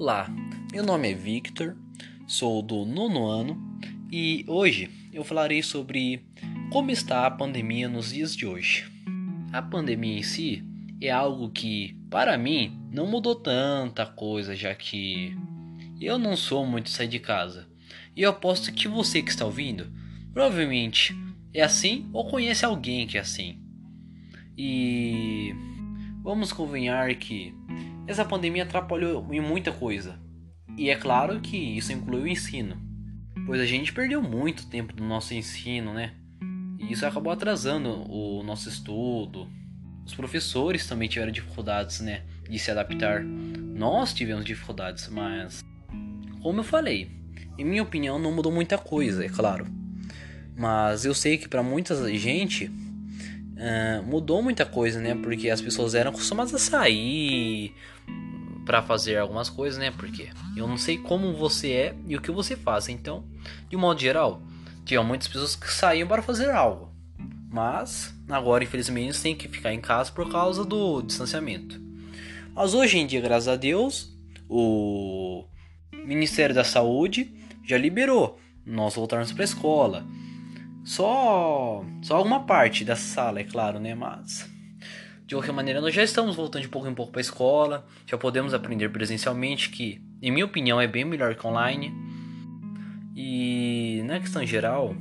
Olá, meu nome é Victor, sou do nono ano e hoje eu falarei sobre como está a pandemia nos dias de hoje. A pandemia em si é algo que, para mim, não mudou tanta coisa, já que eu não sou muito sair de casa. E eu aposto que você que está ouvindo, provavelmente é assim ou conhece alguém que é assim. E vamos convenhar que essa pandemia atrapalhou em muita coisa. E é claro que isso inclui o ensino, pois a gente perdeu muito tempo do nosso ensino, né? E isso acabou atrasando o nosso estudo. Os professores também tiveram dificuldades, né, de se adaptar. Nós tivemos dificuldades, mas como eu falei, em minha opinião não mudou muita coisa, é claro. Mas eu sei que para muita gente uh, mudou muita coisa, né? Porque as pessoas eram acostumadas a sair para fazer algumas coisas, né? Porque eu não sei como você é e o que você faz. Então, de modo geral, tinha muitas pessoas que saíam para fazer algo. Mas agora, infelizmente, tem que ficar em casa por causa do distanciamento. Mas hoje em dia, graças a Deus, o Ministério da Saúde já liberou nós voltarmos para a escola. Só, só alguma parte da sala, é claro, né? Mas de qualquer maneira, nós já estamos voltando de pouco em pouco para a escola, já podemos aprender presencialmente, que, em minha opinião, é bem melhor que online. E na questão geral,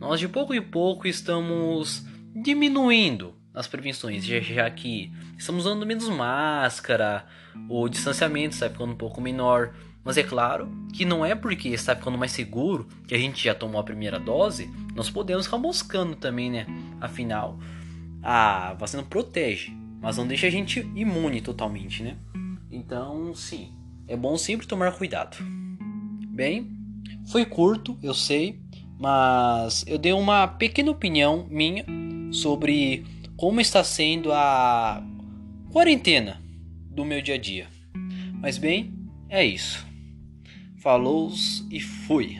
nós de pouco em pouco estamos diminuindo as prevenções, já, já que estamos usando menos máscara, o distanciamento está ficando um pouco menor. Mas é claro que não é porque está ficando mais seguro que a gente já tomou a primeira dose, nós podemos ficar moscando também, né? Afinal, a vacina protege, mas não deixa a gente imune totalmente, né? Então, sim, é bom sempre tomar cuidado. Bem, foi curto, eu sei, mas eu dei uma pequena opinião minha sobre como está sendo a quarentena do meu dia a dia. Mas bem, é isso. Falou e fui.